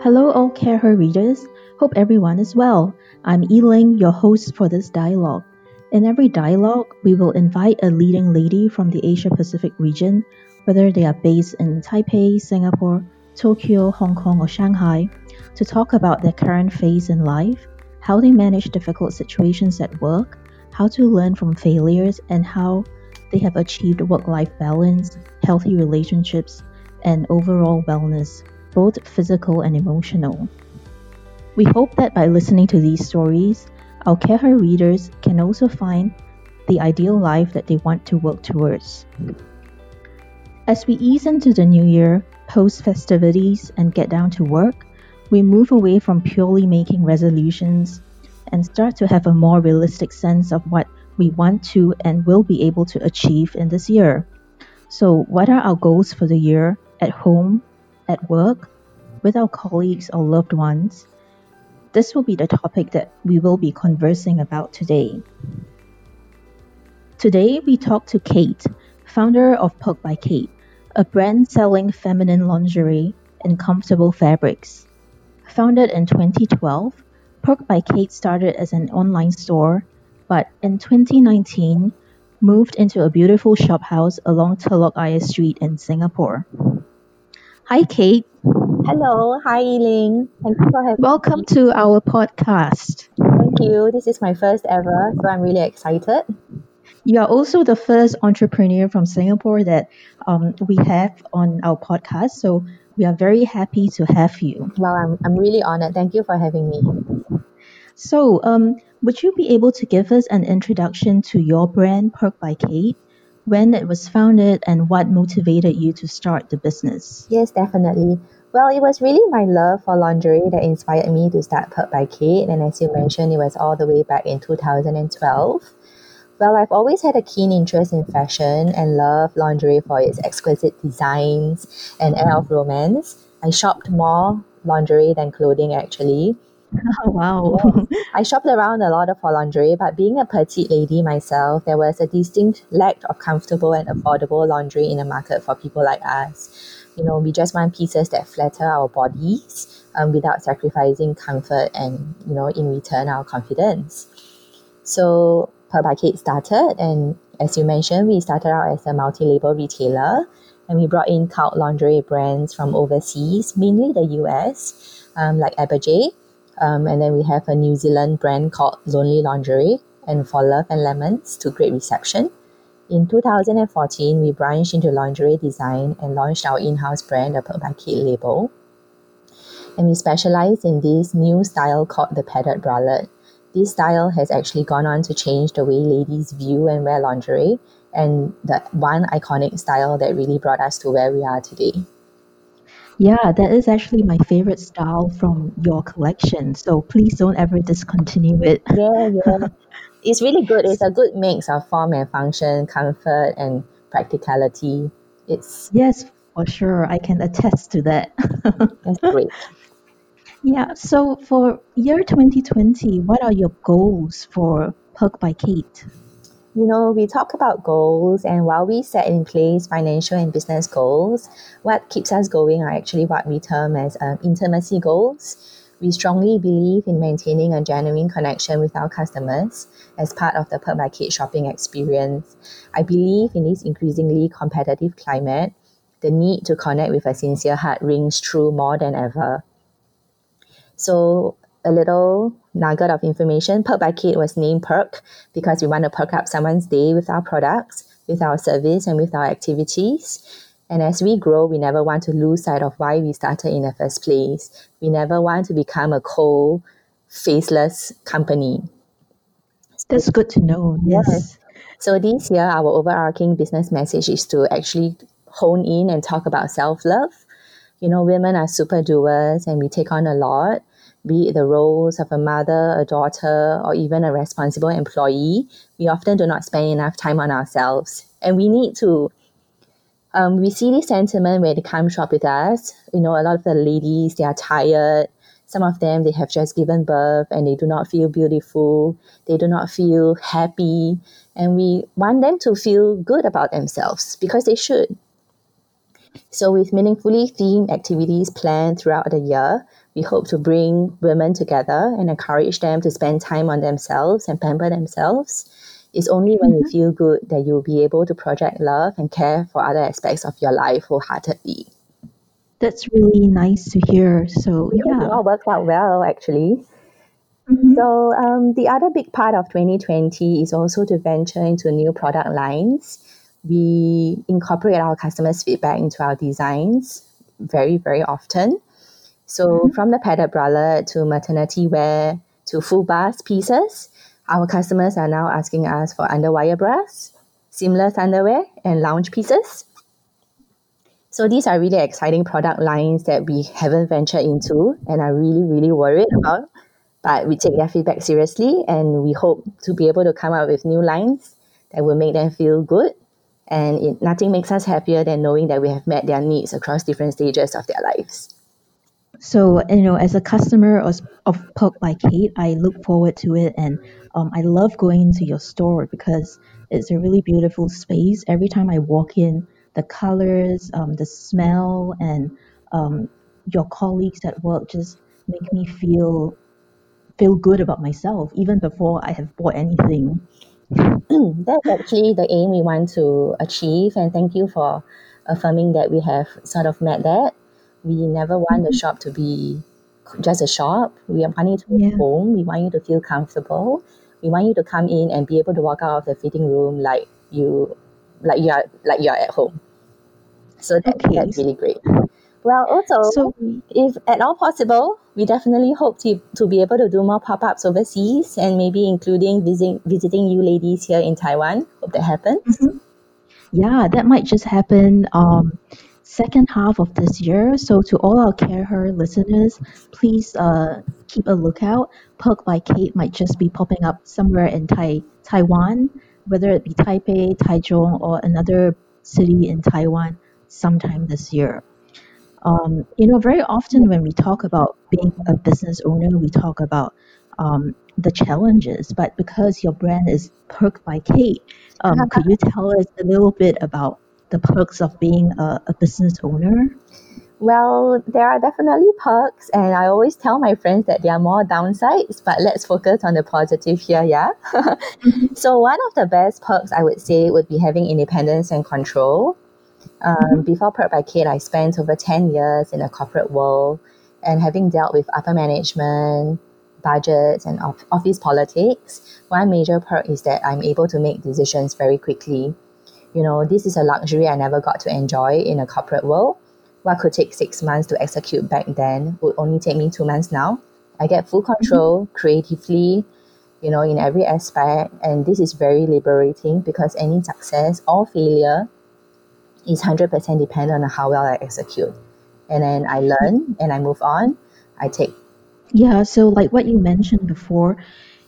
Hello, all Care Her readers. Hope everyone is well. I'm Eling, your host for this dialogue. In every dialogue, we will invite a leading lady from the Asia Pacific region, whether they are based in Taipei, Singapore, Tokyo, Hong Kong, or Shanghai, to talk about their current phase in life, how they manage difficult situations at work, how to learn from failures, and how they have achieved work life balance, healthy relationships, and overall wellness, both physical and emotional. We hope that by listening to these stories, our Her readers can also find the ideal life that they want to work towards. As we ease into the new year, post festivities, and get down to work, we move away from purely making resolutions and start to have a more realistic sense of what we want to and will be able to achieve in this year. So, what are our goals for the year at home, at work, with our colleagues or loved ones? This will be the topic that we will be conversing about today. Today, we talk to Kate, founder of Perk by Kate, a brand selling feminine lingerie in comfortable fabrics. Founded in 2012, Perk by Kate started as an online store, but in 2019 moved into a beautiful shophouse along Telok Ayer Street in Singapore. Hi, Kate. Hello, hi Eileen. Thank you for having Welcome me. to our podcast. Thank you. This is my first ever, so I'm really excited. You are also the first entrepreneur from Singapore that um, we have on our podcast, so we are very happy to have you. Well, I'm, I'm really honored. Thank you for having me. So, um, would you be able to give us an introduction to your brand, Perk by Kate, when it was founded, and what motivated you to start the business? Yes, definitely. Well, it was really my love for lingerie that inspired me to start Perk by Kate, and as you mm-hmm. mentioned, it was all the way back in 2012. Well, I've always had a keen interest in fashion and love lingerie for its exquisite designs and air of romance. I shopped more lingerie than clothing actually. Oh, wow. I shopped around a lot for lingerie, but being a petite lady myself, there was a distinct lack of comfortable and affordable lingerie in the market for people like us. You know, we just want pieces that flatter our bodies um, without sacrificing comfort and, you know, in return, our confidence. So, Perk by Kate started, and as you mentioned, we started out as a multi label retailer and we brought in cult lingerie brands from overseas, mainly the US, um, like Aberjay. Um, and then we have a New Zealand brand called Lonely Lingerie and For Love and Lemons to great reception. In 2014, we branched into lingerie design and launched our in house brand, the Perk by label. And we specialize in this new style called the padded bralette. This style has actually gone on to change the way ladies view and wear lingerie, and the one iconic style that really brought us to where we are today. Yeah, that is actually my favorite style from your collection. So please don't ever discontinue it. Yeah, yeah. it's really good. It's a good mix of form and function, comfort and practicality. It's Yes, for sure. I can attest to that. that's great. Yeah, so for year 2020, what are your goals for Perk by Kate? You know, we talk about goals, and while we set in place financial and business goals, what keeps us going are actually what we term as um, intimacy goals. We strongly believe in maintaining a genuine connection with our customers as part of the Perk by shopping experience. I believe in this increasingly competitive climate, the need to connect with a sincere heart rings true more than ever. So, a little nugget of information Perk by Kate was named Perk because we want to perk up someone's day with our products, with our service, and with our activities. And as we grow, we never want to lose sight of why we started in the first place. We never want to become a cold, faceless company. That's good to know. Yes. So this year, our overarching business message is to actually hone in and talk about self love. You know, women are super doers and we take on a lot, be it the roles of a mother, a daughter, or even a responsible employee. We often do not spend enough time on ourselves. And we need to um, we see this sentiment when they come shop with us. You know, a lot of the ladies, they are tired. Some of them, they have just given birth and they do not feel beautiful. They do not feel happy. And we want them to feel good about themselves because they should. So, with meaningfully themed activities planned throughout the year, we hope to bring women together and encourage them to spend time on themselves and pamper themselves. It's only when you feel good that you'll be able to project love and care for other aspects of your life wholeheartedly. That's really nice to hear. So, hope it yeah. all works out well, actually. Mhm. So, um, the other big part of 2020 is also to venture into new product lines. We incorporate our customers' feedback into our designs very, very often. So, mm-hmm. from the padded bralette to maternity wear to full bust pieces, our customers are now asking us for underwire bras, seamless underwear, and lounge pieces. So these are really exciting product lines that we haven't ventured into and are really, really worried about. But we take their feedback seriously and we hope to be able to come up with new lines that will make them feel good. And it, nothing makes us happier than knowing that we have met their needs across different stages of their lives. So, you know, as a customer of, of Perk by Kate, I look forward to it and um, I love going into your store because it's a really beautiful space. Every time I walk in, the colors, um, the smell, and um, your colleagues at work just make me feel feel good about myself even before I have bought anything. That's actually the aim we want to achieve. And thank you for affirming that we have sort of met that. We never want the shop to be just a shop. We are wanting to be Yeah. home. We want you to feel comfortable. We want you to come in and be able to walk out of the fitting room like you like you are like you are at home. So that, Okay. that's really great. Well also So, if at all possible, we definitely hope to, to be able to do more pop ups overseas and maybe including visiting visiting you ladies here in Taiwan. Hope that happens. yeah, that might just happen um, second half of this year. So to all our Care Her listeners, please uh, keep a lookout. Perk by Kate might just be popping up somewhere in Tai Taiwan, whether it be Taipei, Taichung, or another city in Taiwan sometime this year. Um, you know, very often when we talk about being a business owner, we talk about um, the challenges. But because your brand is Perk by Kate, um, could you tell us a little bit about the perks of being a, a business owner? Well, there are definitely perks, and I always tell my friends that there are more downsides, but let's focus on the positive here, yeah? so, one of the best perks I would say would be having independence and control. Um, Before Perk by Kate, I spent over 10 years in the corporate world and having dealt with upper management, budgets, and office politics. One major perk is that I'm able to make decisions very quickly. You know, this is a luxury I never got to enjoy in a corporate world. What could take six months to execute back then would only take me two months now. I get full control mm-hmm. creatively, you know, in every aspect, and this is very liberating because any success or failure is 100% dependent on how well I execute. And then I mm-hmm. learn and I move on. I take Yeah, so like what you mentioned before,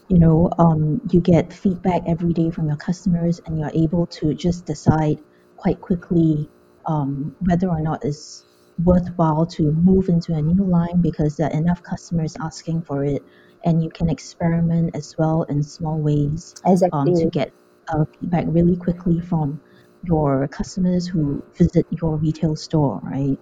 you know, um, you get feedback every day from your customers and you're able to just decide quite quickly um, whether or not it's worthwhile to move into a new line because there are enough customers asking for it and you can experiment as well in small ways um, to get uh, feedback really quickly from your customers who visit your retail store, right?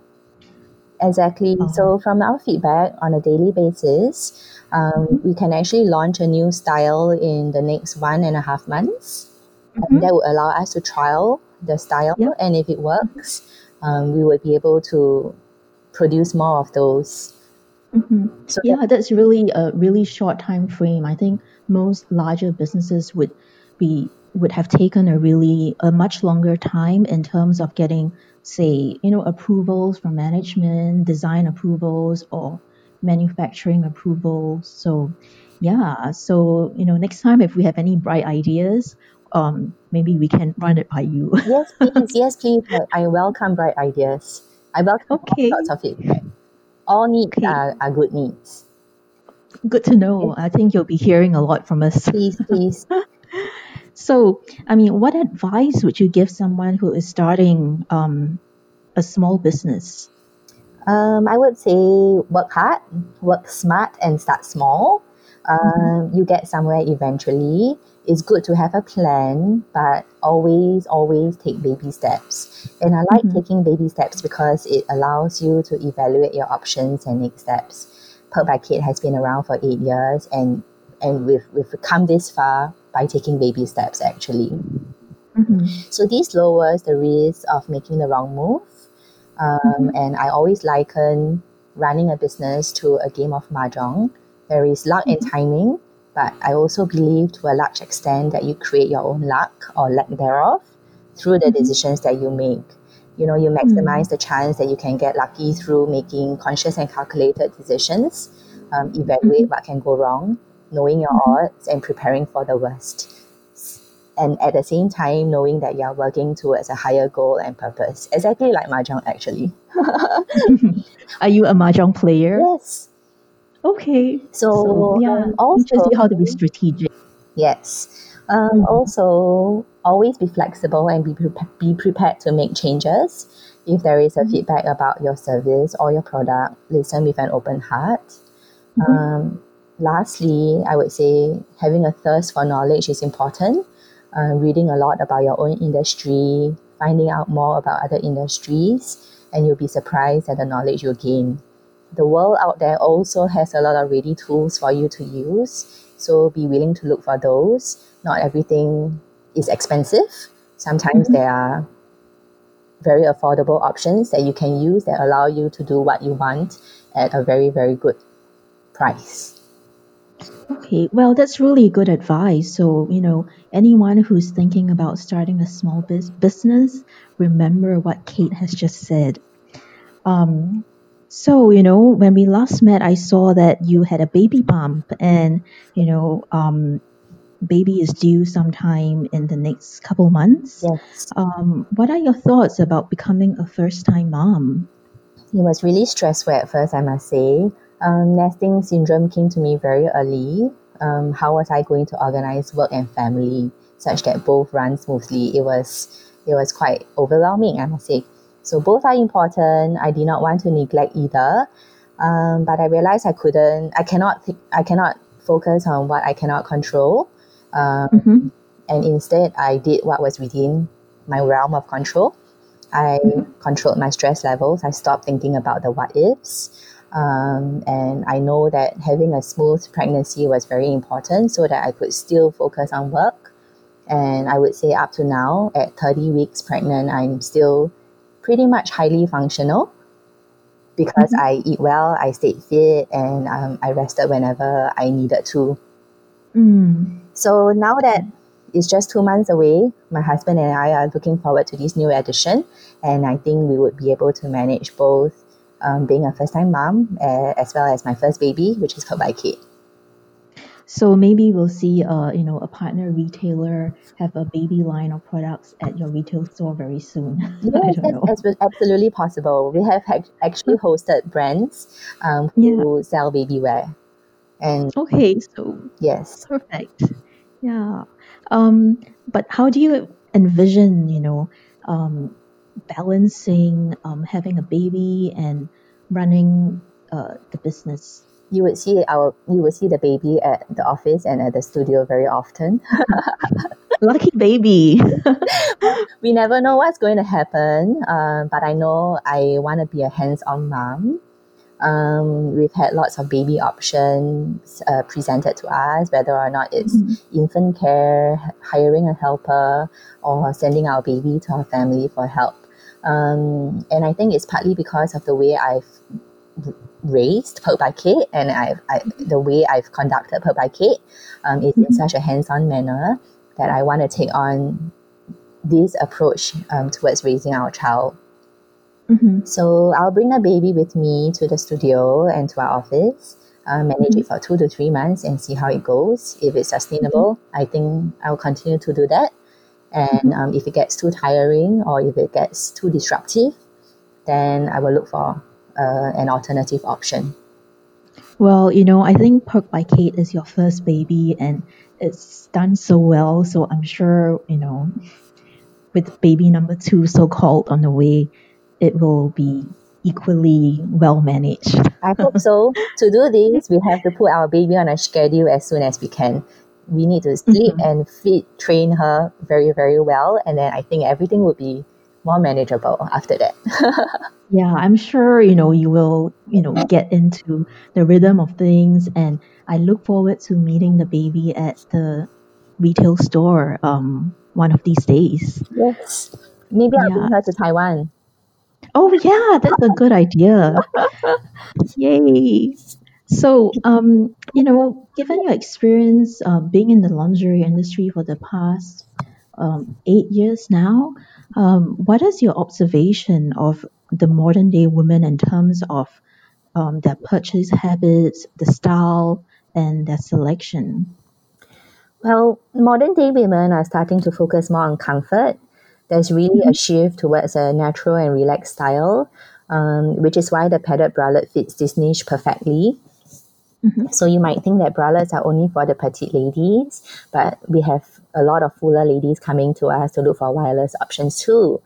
Exactly. Um, So, from our feedback on a daily basis, um, we can actually launch a new style in the next one and a half months. mhm. And that would allow us to trial the style. Yep. And if it works, um, we would be able to produce more of those. Mhm. So, Yeah, that's really a really short time frame. I think most larger businesses would be would have taken a really a much longer time in terms of getting, say, you know, approvals from management, design approvals, or manufacturing approvals. So, yeah. So, you know, next time if we have any bright ideas, um, maybe we can run it by you. yes, please. Yes, please. I, welcome bright ideas. I welcome Okay. all sorts of feedback. All needs Okay. are, are good needs. Good to know. I think you'll be hearing a lot from us. Please, please. So, I mean, what advice would you give someone who is starting um, a small business? Um, I would say work hard, work smart, and start small. Um, you get somewhere eventually. it's good to have a plan, but always, always take baby steps. And I like Mhm. taking baby steps because it allows you to evaluate your options and next steps. Perk by Kate has been around for eight years and and we've, we've come this far by taking baby steps actually. Mhm. So this lowers the risk of making the wrong move. Um, And I always liken running a business to a game of mahjong. There is luck and timing, but I also believe to a large extent that you create your own luck or lack thereof through the Mhm. decisions that you make. You know, you maximize the chance that you can get lucky through making conscious and calculated decisions, um, evaluate what can go wrong, knowing your odds, and preparing for the worst and at the same time knowing that you're working towards a higher goal and purpose. Exactly like Mahjong actually. Are you a mahjong player? Yes. Okay. So, yeah, um, teaches you how to be strategic. Yes. Um, Mhm. Also, always be flexible and be, pre- be prepared to make changes. If there is a Mhm. feedback about your service or your product, listen with an open heart. Mhm. Um, lastly, I would say having a thirst for knowledge is important. Uh, reading a lot about your own industry, finding out more about other industries, and you'll be surprised at the knowledge you'll gain. The world out there also has a lot of ready tools for you to use, so be willing to look for those. Not everything is expensive. Sometimes Mhm. there are very affordable options that you can use that allow you to do what you want at a very, very good price. Okay, well, that's really good advice. So, you know, anyone who's thinking about starting a small bus- business, remember what Kate has just said. Um, so, you know, when we last met, I saw that you had a baby bump, and, you know, um, baby is due sometime in the next couple months. Yes. Um, what are your thoughts about becoming a first time mom? It was really stressful at first, I must say. Um, nesting syndrome came to me very early. Um, how was I going to organize work and family such that both run smoothly? It was it was quite overwhelming, I must say. So both are important. I did not want to neglect either, um, but I realized I couldn't. I cannot. Th- I cannot focus on what I cannot control, um, Mm-hmm. and instead I did what was within my realm of control. I controlled my stress levels. I stopped thinking about the what ifs. Um, and I know that having a smooth pregnancy was very important so that I could still focus on work. And I would say up to now, at 30 weeks pregnant, I'm still pretty much highly functional because Mhm. I eat well, I stayed fit, and um, I rested whenever I needed to. Mm. So now that it's just two months away, my husband and I are looking forward to this new edition, and I think we would be able to manage both um, being a first time mom uh, as well as my first baby, which is called by Kate. So maybe we'll see, uh, you know, a partner retailer have a baby line of products at your retail store very soon. I Yes, that's, that's absolutely possible. We have actually hosted brands um, who sell baby wear. And Okay, so yes, perfect. Yeah. Um, but how do you envision, you know, um, balancing um, having a baby and running uh, the business? you would see our you would see the baby at the office and at the studio very often. Lucky baby. we never know what's going to happen, um, but I know I want to be a hands-on mom. Um, we've had lots of baby options uh, presented to us, whether or not it's infant care, hiring a helper, or sending our baby to our family for help. Um, and I think it's partly because of the way I've r- raised Perk by Kate and I've, I, the way I've conducted Perk by Kate um, is in Mhm. such a hands-on manner that I want to take on this approach um, towards raising our child. Mhm. So I'll bring the baby with me to the studio and to our office, uh, manage it for two to three months and see how it goes. If it's sustainable, I think I'll continue to do that. And um, if it gets too tiring or if it gets too disruptive, then I will look for uh, an alternative option. Well, you know, I think Perk by Kate is your first baby and it's done so well. So I'm sure, you know, with baby number two so called on the way, it will be equally well managed. I hope so. to do this, we have to put our baby on a schedule as soon as we can. We need to sleep Mhm. and feed train her very very well and then i think everything would be more manageable after that Yeah, I'm sure, you know, you will, you know, get into the rhythm of things and I look forward to meeting the baby at the retail store um one of these days. yes maybe i'll Yeah. bring her to taiwan Oh yeah, that's a good idea. Yay. So, um, you know, given your experience uh, being in the lingerie industry for the past um, eight years now, um, what is your observation of the modern day women in terms of um, their purchase habits, the style, and their selection? Well, modern day women are starting to focus more on comfort. There's really a shift towards a natural and relaxed style, um, which is why the padded bralette fits this niche perfectly. Mhm. So you might think that bralettes are only for the petite ladies, but we have a lot of fuller ladies coming to us to look for wireless options too.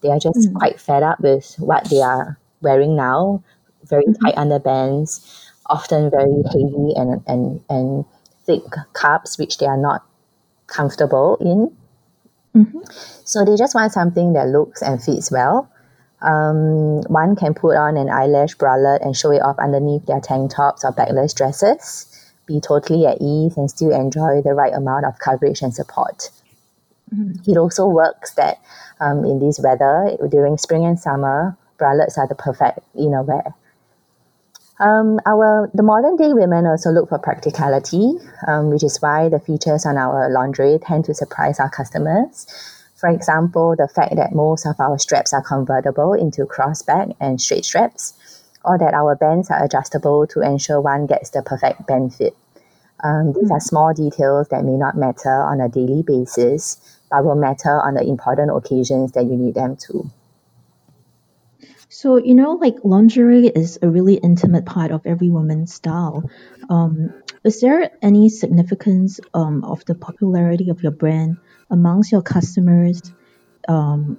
They are just Mm. quite fed up with what they are wearing now, very tight underbands, often very heavy and, and, and thick cups, which they are not comfortable in. Mhm. So they just want something that looks and fits well. Um, one can put on an eyelash bralette and show it off underneath their tank tops or backless dresses, be totally at ease and still enjoy the right amount of coverage and support. Mhm. It also works that um, in this weather, during spring and summer, bralettes are the perfect inner wear. Um, our the modern day women also look for practicality, um, which is why the features on our lingerie tend to surprise our customers. For example, the fact that most of our straps are convertible into crossback and straight straps, or that our bands are adjustable to ensure one gets the perfect band fit. Um, these are small details that may not matter on a daily basis, but will matter on the important occasions that you need them to. So, you know, like lingerie is a really intimate part of every woman's style. Um, is there any significance um, of the popularity of your brand amongst your customers? Um,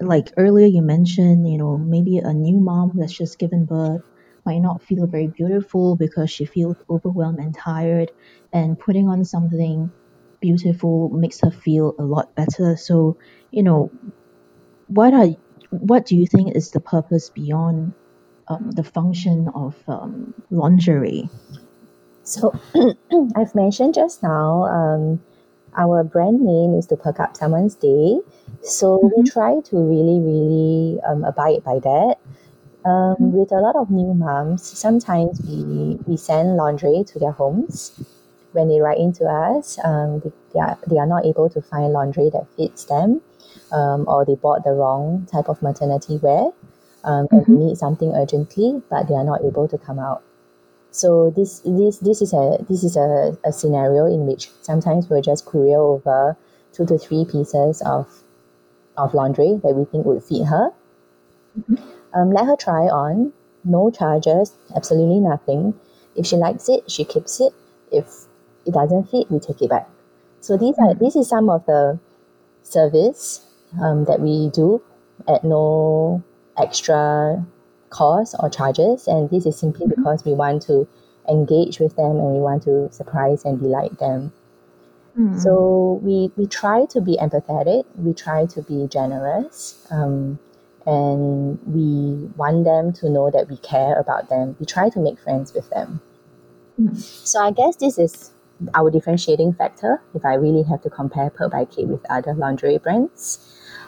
like earlier you mentioned, you know, maybe a new mom that's just given birth might not feel very beautiful because she feels overwhelmed and tired, and putting on something beautiful makes her feel a lot better. So, you know, what are what do you think is the purpose beyond um, the function of um, lingerie? So I've mentioned just now, um, our brand name is to perk up someone's day. So we try to really, really um, abide by that. Um, with a lot of new moms, sometimes we, we send lingerie to their homes. When they write into us, um, they, they, are, they are not able to find lingerie that fits them, um, or they bought the wrong type of maternity wear, um, and they need something urgently, but they are not able to come out. So this this this is a this is a, a scenario in which sometimes we'll just courier over two to three pieces of of lingerie that we think would fit her. Um, let her try on, no charges, absolutely nothing. If she likes it, she keeps it. If it doesn't fit, we take it back. So these are this is some of the service um, that we do at no extra cost or charges, and this is simply because we want to engage with them and we want to surprise and delight them. Mm. So we we try to be empathetic. We try to be generous, um, and we want them to know that we care about them. We try to make friends with them. Mm. So I guess this is our differentiating factor. If I really have to compare Perk by Kate with other lingerie brands,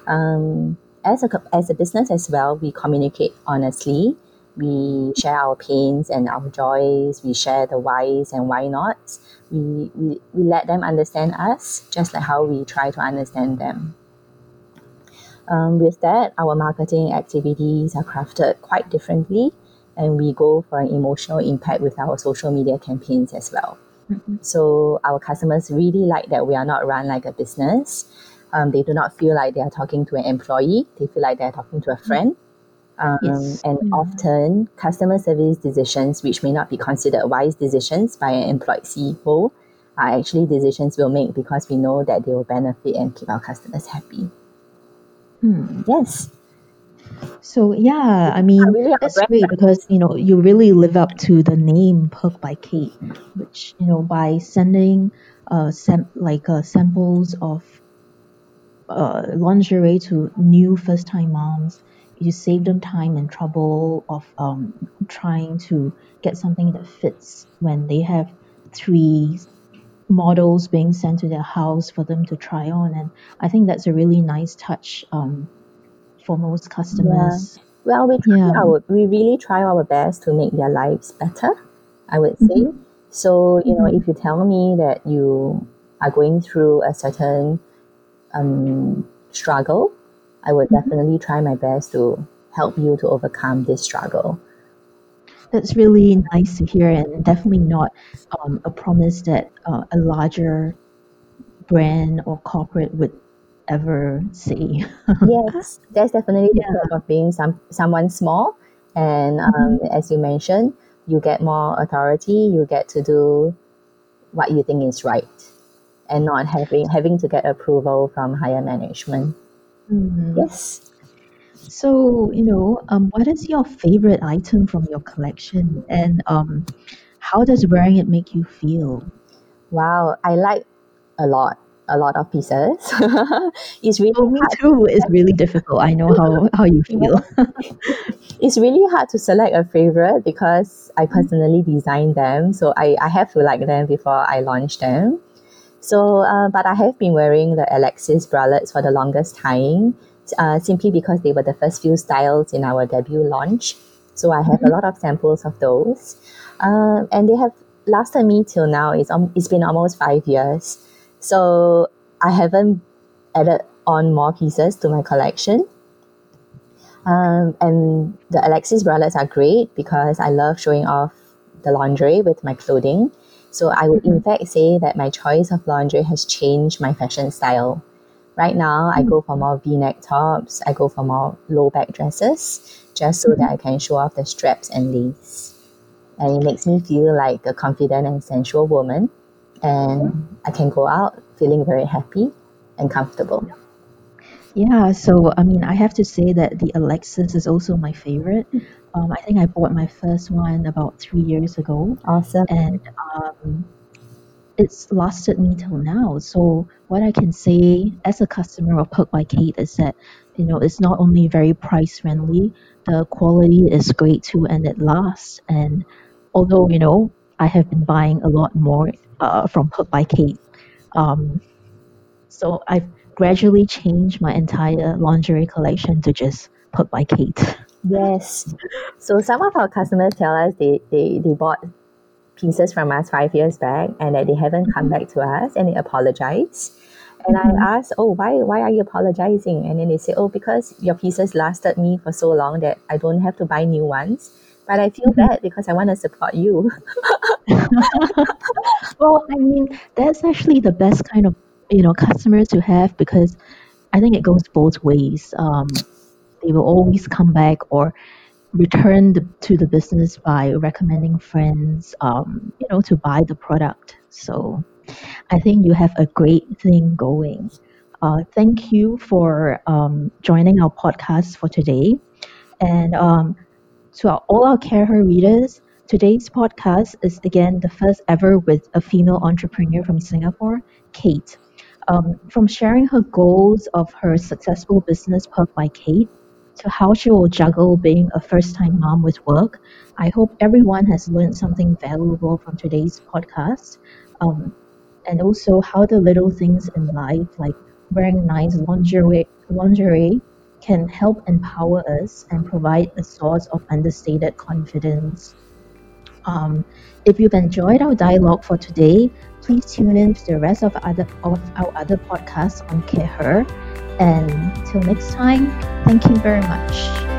um, as a as a business as well, we communicate honestly. We share our pains and our joys. We share the whys and why nots. We, we, we let them understand us just like how we try to understand them. Um, with that, our marketing activities are crafted quite differently, and we go for an emotional impact with our social media campaigns as well. Mhm. So our customers really like that we are not run like a business. Um, they do not feel like they are talking to an employee. They feel like they are talking to a friend. Um, Yes. And Mm. often, customer service decisions, which may not be considered wise decisions by an employed CEO, are actually decisions we'll make because we know that they will benefit and keep our customers happy. Hmm. Yes. So yeah, I mean really that's great because you know you really live up to the name Perk by Kate, which you know by sending uh, sam- like uh, samples of uh, lingerie to new first time moms. You save them time and trouble of um, trying to get something that fits when they have three models being sent to their house for them to try on. And I think that's a really nice touch um, for most customers. Well, we try Yeah. our we really try our best to make their lives better. I would say. Mhm. So you know, Mhm. if you tell me that you are going through a certain um, struggle, I would Mhm. definitely try my best to help you to overcome this struggle. That's really nice to hear, and definitely not um, a promise that uh, a larger brand or corporate would ever say. yes, there's definitely the Yeah. of being some someone small, and um, as you mentioned, you get more authority. You get to do what you think is right, and not having having to get approval from higher management. Mhm. Yes. So, you know, um, what is your favorite item from your collection, and um, how does wearing it make you feel? Wow, I like a lot, a lot of pieces. it's really Oh, me too. It's really difficult. I know how, how you feel. It's really hard to select a favorite because I personally design them, so I, I have to like them before I launch them. So, uh, but I have been wearing the Alexis bralettes for the longest time, uh, simply because they were the first few styles in our debut launch. So I have a lot of samples of those, um, and they have lasted me till now. It's um, it's been almost five years, so I haven't added on more pieces to my collection. Um, and the Alexis bralettes are great because I love showing off the lingerie with my clothing. So I would in mm-hmm. fact say that my choice of lingerie has changed my fashion style. Right now, I go for mm-hmm. more V-neck tops. I go for more low back dresses, just so that I mm-hmm. can show off the straps and lace. And it makes me feel like a confident and sensual woman. And I can go out feeling very happy and comfortable. Yeah, so I mean, I have to say that the Alexis is also my favorite. Um, I think I bought my first one about three years ago, Awesome. and um, it's lasted me till now. So what I can say as a customer of Perk by Kate is that you know it's not only very price friendly, the quality is great too, and it lasts. And although you know I have been buying a lot more uh, from Perk by Kate, um, so I've gradually changed my entire lingerie collection to just Perk by Kate. Yes. So some of our customers tell us they, they, they bought pieces from us five years back and that they haven't come mm-hmm. back to us and they apologize. And. I mm-hmm. asked, oh, why, why are you apologizing? And then they say, oh, because your pieces lasted me for so long that I don't have to buy new ones. But I feel mm-hmm. bad because I want to support you. Well, I mean, that's actually the best kind of you know customers to have because I think it goes both ways. Um, they will always come back or return the, to the business by recommending friends, um, you know, to buy the product. So I think you have a great thing going. Uh, thank you for um, joining our podcast for today. And um, to our, all our Care Her readers, today's podcast is again the first ever with a female entrepreneur from Singapore, Kate. Um, from sharing her goals of her successful business, Perk by Kate, to how she will juggle being a first time mom with work, I hope everyone has learned something valuable from today's podcast. Um, and also how the little things in life, like wearing nice lingerie, lingerie can help empower us and provide a source of understated confidence. Um, if you've enjoyed our dialogue for today, please tune in to the rest of, other, of our other podcasts on Care Her. And till next time, thank you very much.